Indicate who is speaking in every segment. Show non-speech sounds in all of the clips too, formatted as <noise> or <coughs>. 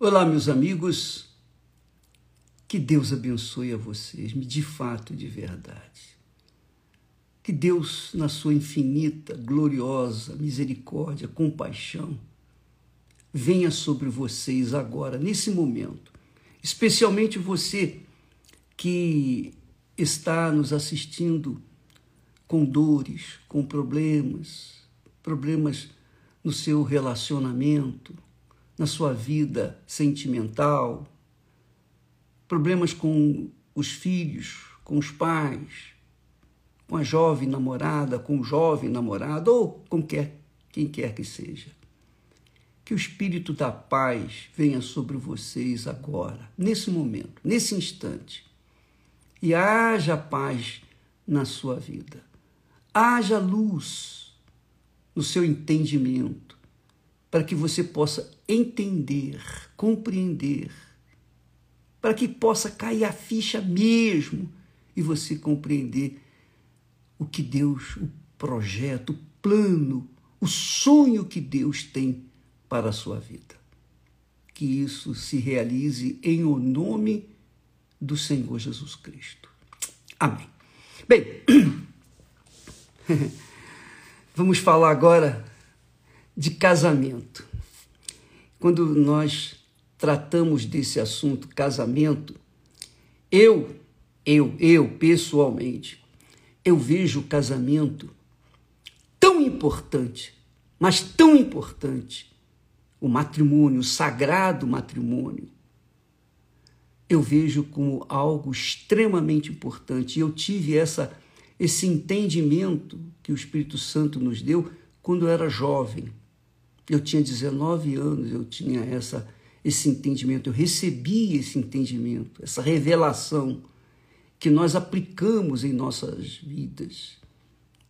Speaker 1: Olá, meus amigos. Que Deus abençoe a vocês, de fato, de verdade. Que Deus, na sua infinita, gloriosa misericórdia, compaixão, venha sobre vocês agora, nesse momento, especialmente você que está nos assistindo com dores, com problemas, problemas no seu relacionamento, na sua vida sentimental, problemas com os filhos, com os pais, com a jovem namorada, com o jovem namorado ou com quer, quem quer que seja. Que o Espírito da paz venha sobre vocês agora, nesse momento, nesse instante. E haja paz na sua vida. Haja luz no seu entendimento, para que você possa entender, compreender, para que possa cair a ficha mesmo e você compreender o que Deus, o projeto, o plano, o sonho que Deus tem para a sua vida. Que isso se realize em o nome do Senhor Jesus Cristo. Amém. Bem, <coughs> vamos falar agora de casamento. Quando nós tratamos desse assunto, casamento, eu, eu, eu pessoalmente, eu vejo o casamento tão importante, mas tão importante, o matrimônio, o sagrado matrimônio, eu vejo como algo extremamente importante. E eu tive essa, esse entendimento que o Espírito Santo nos deu quando eu era jovem. Eu tinha 19 anos, eu tinha essa, esse entendimento, eu recebi esse entendimento, essa revelação que nós aplicamos em nossas vidas.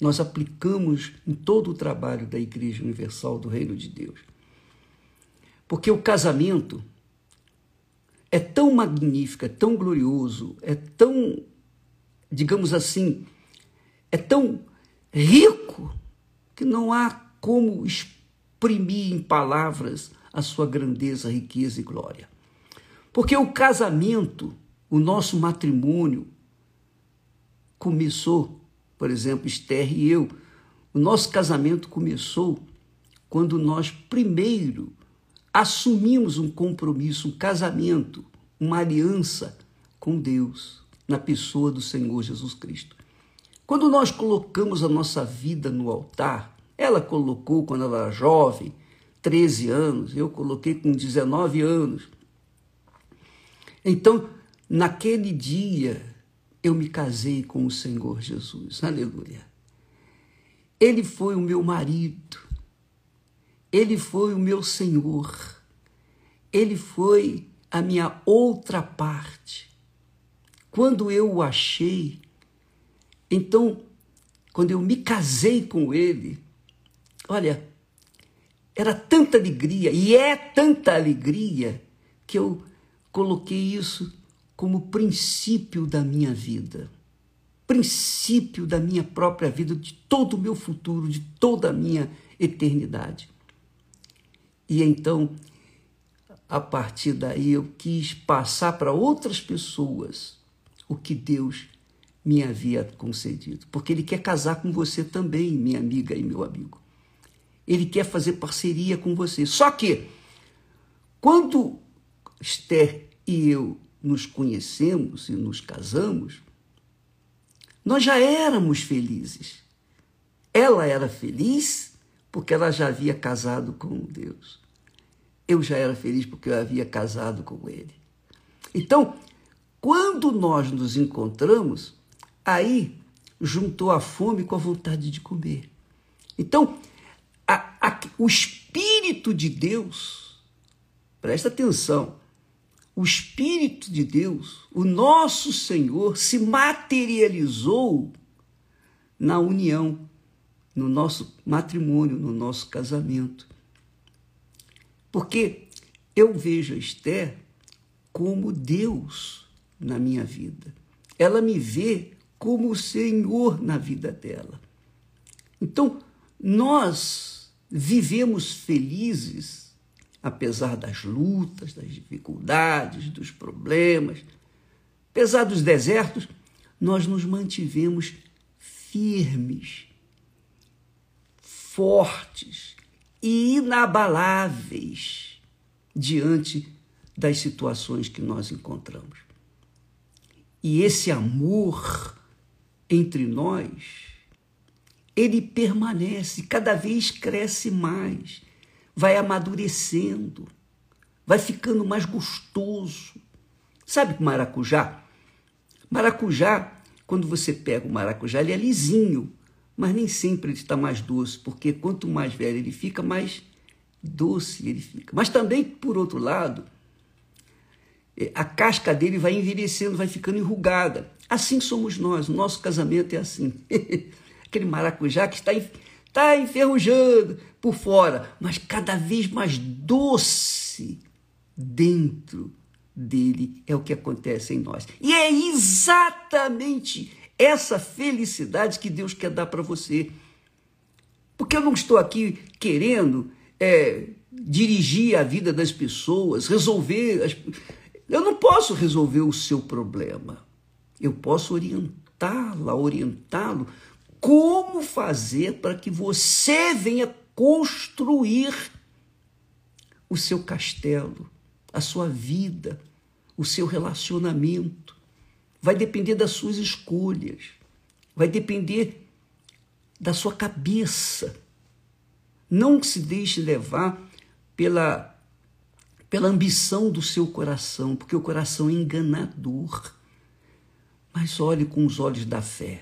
Speaker 1: Nós aplicamos em todo o trabalho da Igreja Universal do Reino de Deus. Porque o casamento é tão magnífico, é tão glorioso, é tão, digamos assim, é tão rico que não há como exprimir em palavras a sua grandeza, riqueza e glória. Porque o casamento, o nosso matrimônio, começou, por exemplo, Esther e eu, o nosso casamento começou quando nós primeiro assumimos um compromisso, um casamento, uma aliança com Deus, na pessoa do Senhor Jesus Cristo. Quando nós colocamos a nossa vida no altar, ela colocou quando ela era jovem, 13 anos, eu coloquei com 19 anos. Então, naquele dia, eu me casei com o Senhor Jesus. Aleluia. Ele foi o meu marido. Ele foi o meu Senhor. Ele foi a minha outra parte. Quando eu o achei, então, quando eu me casei com ele, Olha, era tanta alegria, e é tanta alegria, que eu coloquei isso como princípio da minha vida, princípio da minha própria vida, de todo o meu futuro, de toda a minha eternidade. E então, a partir daí, eu quis passar para outras pessoas o que Deus me havia concedido, porque Ele quer casar com você também, minha amiga e meu amigo. Ele quer fazer parceria com você. Só que, quando Esther e eu nos conhecemos e nos casamos, nós já éramos felizes. Ela era feliz porque ela já havia casado com Deus. Eu já era feliz porque eu havia casado com Ele. Então, quando nós nos encontramos, aí juntou a fome com a vontade de comer. Então, o Espírito de Deus, presta atenção, o Espírito de Deus, o nosso Senhor, se materializou na união, no nosso matrimônio, no nosso casamento. Porque eu vejo a Esther como Deus na minha vida. Ela me vê como o Senhor na vida dela. Então, nós vivemos felizes apesar das lutas, das dificuldades, dos problemas, apesar dos desertos, nós nos mantivemos firmes, fortes e inabaláveis diante das situações que nós encontramos. E esse amor entre nós, ele permanece, cada vez cresce mais, vai amadurecendo, vai ficando mais gostoso. Sabe o maracujá? Maracujá, quando você pega o maracujá, ele é lisinho, mas nem sempre ele está mais doce, porque quanto mais velho ele fica, mais doce ele fica. Mas também, por outro lado, é, a casca dele vai envelhecendo, vai ficando enrugada. Assim somos nós, o nosso casamento é assim. <laughs> Aquele maracujá que está, está enferrujando por fora, mas cada vez mais doce dentro dele é o que acontece em nós. E é exatamente essa felicidade que Deus quer dar para você. Porque eu não estou aqui querendo é, dirigir a vida das pessoas, resolver. As... Eu não posso resolver o seu problema. Eu posso orientá-la, orientá-lo como fazer para que você venha construir o seu castelo, a sua vida, o seu relacionamento. Vai depender das suas escolhas, vai depender da sua cabeça. Não se deixe levar pela, pela ambição do seu coração, porque o coração é enganador. Mas olhe com os olhos da fé,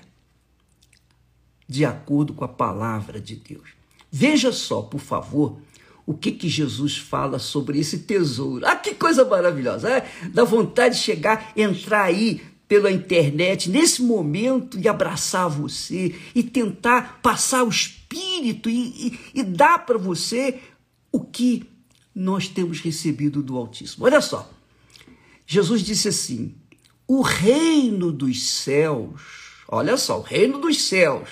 Speaker 1: de acordo com a palavra de Deus. Veja só, por favor, o que, que Jesus fala sobre esse tesouro. Ah, que coisa maravilhosa! É? Dá vontade de chegar, entrar aí pela internet nesse momento e abraçar você e tentar passar o espírito e, e, e dar para você o que nós temos recebido do Altíssimo. Olha só, Jesus disse assim: o reino dos céus, olha só, o reino dos céus,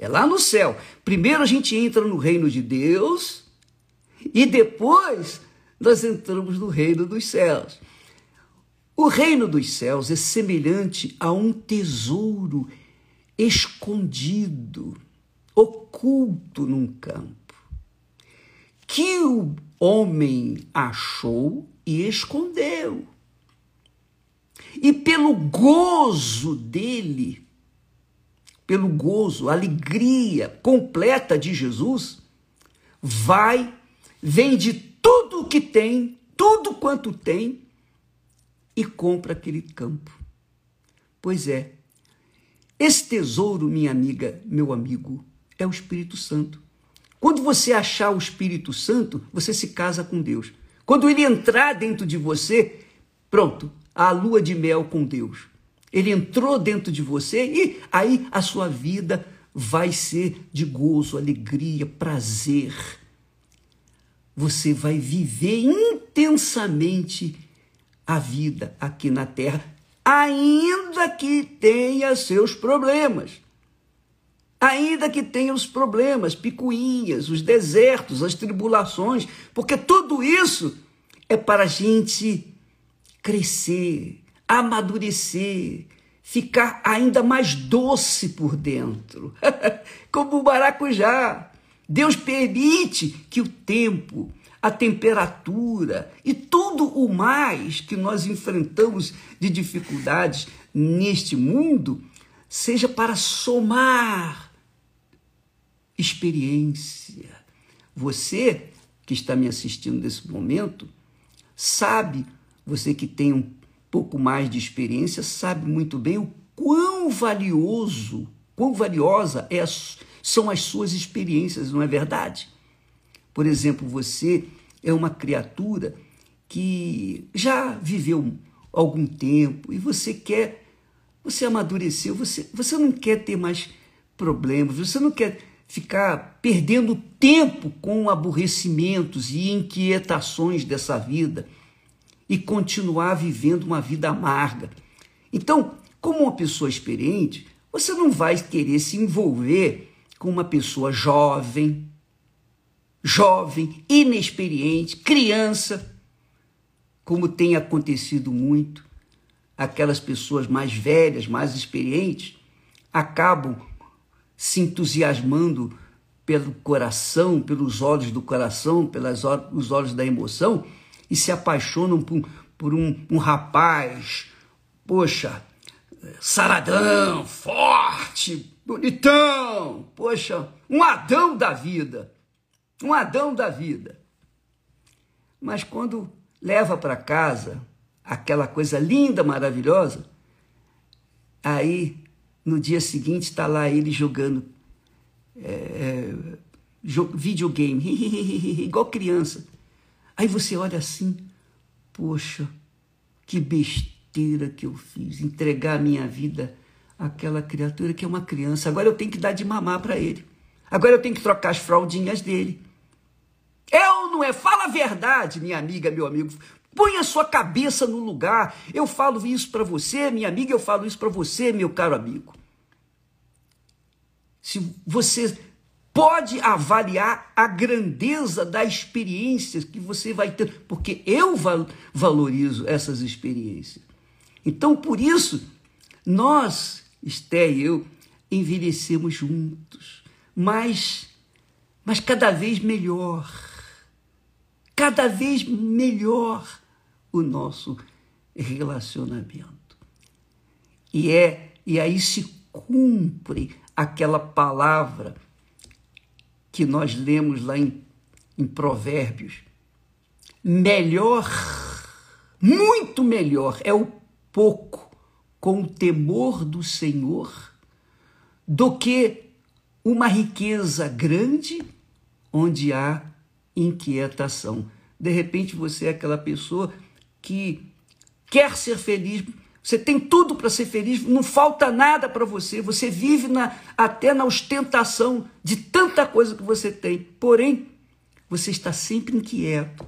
Speaker 1: é lá no céu. Primeiro a gente entra no reino de Deus e depois nós entramos no reino dos céus. O reino dos céus é semelhante a um tesouro escondido, oculto num campo, que o homem achou e escondeu e pelo gozo dele, pelo gozo, alegria completa de Jesus, vai, vende tudo o que tem, tudo quanto tem, e compra aquele campo. Pois é, esse tesouro, minha amiga, meu amigo, é o Espírito Santo. Quando você achar o Espírito Santo, você se casa com Deus. Quando ele entrar dentro de você, pronto, a lua de mel com Deus. Ele entrou dentro de você e aí a sua vida vai ser de gozo, alegria, prazer. Você vai viver intensamente a vida aqui na terra, ainda que tenha seus problemas. Ainda que tenha os problemas, picuinhas, os desertos, as tribulações, porque tudo isso é para a gente crescer, amadurecer, ficar ainda mais doce por dentro, <laughs> como o maracujá. Deus permite que o tempo, a temperatura e tudo o mais que nós enfrentamos de dificuldades neste mundo seja para somar experiência. Você que está me assistindo nesse momento sabe você que tem um pouco mais de experiência sabe muito bem o quão valioso, quão valiosa é são as suas experiências, não é verdade? Por exemplo, você é uma criatura que já viveu algum tempo e você quer, você amadureceu, você, você não quer ter mais problemas, você não quer ficar perdendo tempo com aborrecimentos e inquietações dessa vida e continuar vivendo uma vida amarga. Então, como uma pessoa experiente, você não vai querer se envolver com uma pessoa jovem, jovem, inexperiente, criança, como tem acontecido muito, aquelas pessoas mais velhas, mais experientes, acabam se entusiasmando pelo coração, pelos olhos do coração, pelos os olhos da emoção e se apaixonam por, por um, um rapaz, poxa, saradão, forte, bonitão, poxa, um Adão da vida, um Adão da vida. Mas quando leva para casa aquela coisa linda, maravilhosa, aí no dia seguinte está lá ele jogando é, videogame, <laughs> igual criança. Aí você olha assim, poxa, que besteira que eu fiz, entregar a minha vida àquela criatura que é uma criança. Agora eu tenho que dar de mamar para ele. Agora eu tenho que trocar as fraldinhas dele. É ou não é? Fala a verdade, minha amiga, meu amigo. Põe a sua cabeça no lugar. Eu falo isso para você, minha amiga, eu falo isso para você, meu caro amigo. Se você pode avaliar a grandeza da experiência que você vai ter, porque eu valorizo essas experiências. Então, por isso, nós, Esté e eu, envelhecemos juntos, mas, mas cada vez melhor, cada vez melhor o nosso relacionamento. E é e aí se cumpre aquela palavra que nós lemos lá em, em Provérbios. Melhor, muito melhor é o pouco com o temor do Senhor do que uma riqueza grande onde há inquietação. De repente você é aquela pessoa que quer ser feliz, você tem tudo para ser feliz, não falta nada para você. Você vive na, até na ostentação de tanta coisa que você tem. Porém, você está sempre inquieto,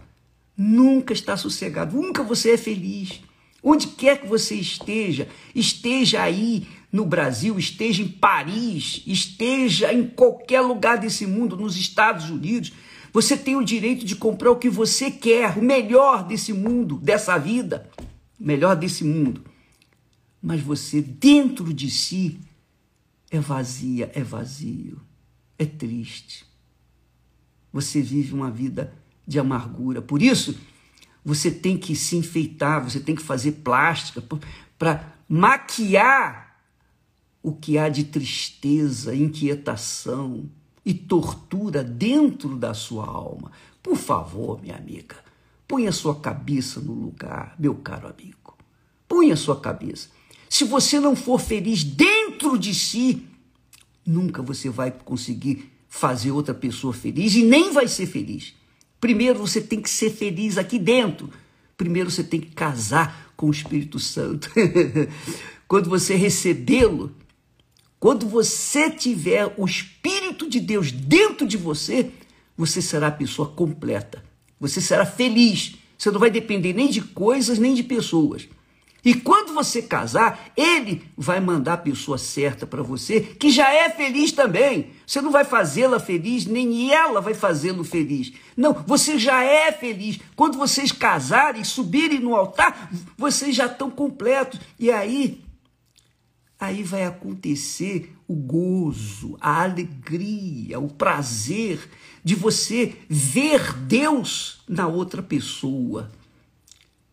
Speaker 1: nunca está sossegado, nunca você é feliz. Onde quer que você esteja, esteja aí no Brasil, esteja em Paris, esteja em qualquer lugar desse mundo, nos Estados Unidos, você tem o direito de comprar o que você quer, o melhor desse mundo, dessa vida, o melhor desse mundo mas você dentro de si é vazia, é vazio, é triste. Você vive uma vida de amargura. Por isso, você tem que se enfeitar, você tem que fazer plástica para maquiar o que há de tristeza, inquietação e tortura dentro da sua alma. Por favor, minha amiga, ponha a sua cabeça no lugar, meu caro amigo. Ponha a sua cabeça. Se você não for feliz dentro de si, nunca você vai conseguir fazer outra pessoa feliz e nem vai ser feliz. Primeiro você tem que ser feliz aqui dentro. Primeiro você tem que casar com o Espírito Santo. <laughs> quando você recebê-lo, quando você tiver o Espírito de Deus dentro de você, você será a pessoa completa. Você será feliz. Você não vai depender nem de coisas, nem de pessoas. E quando você casar, ele vai mandar a pessoa certa para você, que já é feliz também. Você não vai fazê-la feliz, nem ela vai fazê-lo feliz. Não, você já é feliz. Quando vocês casarem, subirem no altar, vocês já estão completos. E aí, aí vai acontecer o gozo, a alegria, o prazer de você ver Deus na outra pessoa,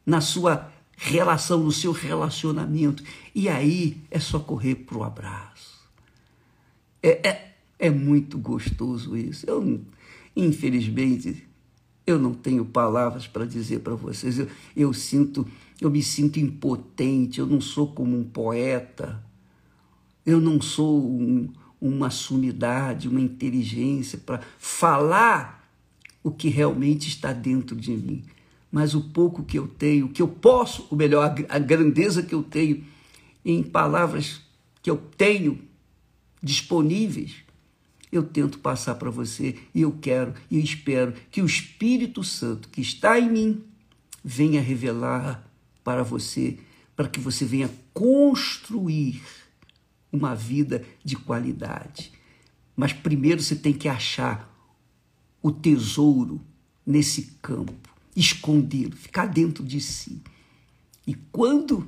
Speaker 1: na sua relação, no seu relacionamento. E aí é só correr para o abraço. É, é, é muito gostoso isso. Eu, infelizmente, eu não tenho palavras para dizer para vocês. Eu, eu sinto, eu me sinto impotente. Eu não sou como um poeta. Eu não sou um, uma sumidade, uma inteligência para falar o que realmente está dentro de mim mas o pouco que eu tenho, que eu posso, o melhor, a grandeza que eu tenho em palavras que eu tenho disponíveis, eu tento passar para você e eu quero e espero que o Espírito Santo que está em mim venha revelar para você, para que você venha construir uma vida de qualidade. Mas primeiro você tem que achar o tesouro nesse campo, escondê-lo, ficar dentro de si. E quando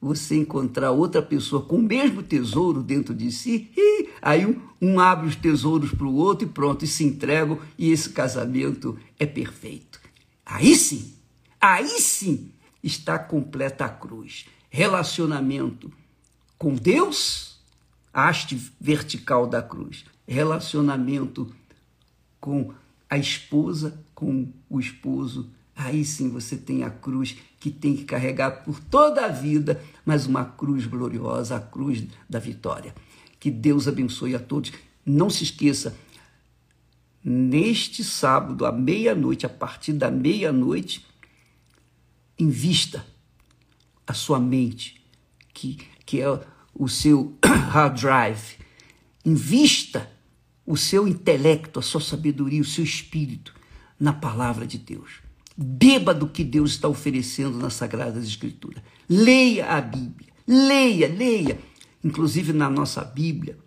Speaker 1: você encontrar outra pessoa com o mesmo tesouro dentro de si, aí um, um abre os tesouros para o outro e pronto, e se entregam, e esse casamento é perfeito. Aí sim, aí sim está completa a cruz. Relacionamento com Deus, haste vertical da cruz. Relacionamento com a esposa, com o esposo, aí sim você tem a cruz que tem que carregar por toda a vida, mas uma cruz gloriosa, a cruz da vitória. Que Deus abençoe a todos. Não se esqueça, neste sábado, à meia-noite, a partir da meia-noite, invista a sua mente, que, que é o seu <coughs> hard drive. Invista o seu intelecto, a sua sabedoria, o seu espírito na palavra de Deus. Beba do que Deus está oferecendo nas Sagradas Escrituras. Leia a Bíblia. Leia, leia. Inclusive na nossa Bíblia,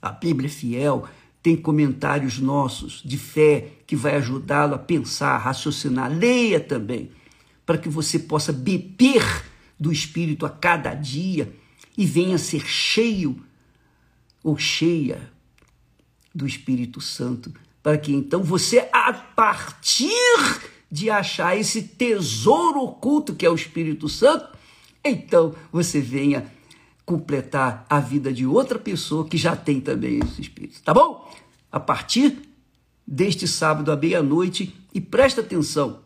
Speaker 1: a Bíblia fiel, tem comentários nossos de fé que vai ajudá-lo a pensar, a raciocinar. Leia também, para que você possa beber do Espírito a cada dia e venha ser cheio ou cheia do Espírito Santo, para que então você, a partir de achar esse tesouro oculto que é o Espírito Santo, então você venha completar a vida de outra pessoa que já tem também esse Espírito. Tá bom? A partir deste sábado à meia-noite, e presta atenção,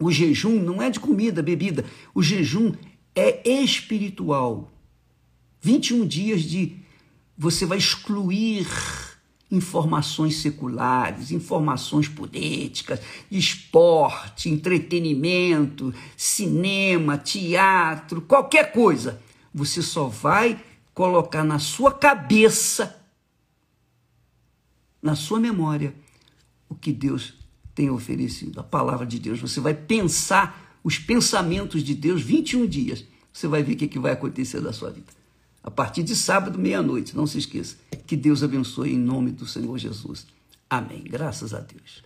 Speaker 1: o jejum não é de comida, bebida, o jejum é espiritual. 21 dias de você vai excluir informações seculares, informações políticas, esporte, entretenimento, cinema, teatro, qualquer coisa. Você só vai colocar na sua cabeça, na sua memória, o que Deus tem oferecido, a palavra de Deus. Você vai pensar os pensamentos de Deus 21 dias. Você vai ver o que vai acontecer da sua vida a partir de sábado, meia-noite. Não se esqueça. Que Deus abençoe em nome do Senhor Jesus. Amém. Graças a Deus.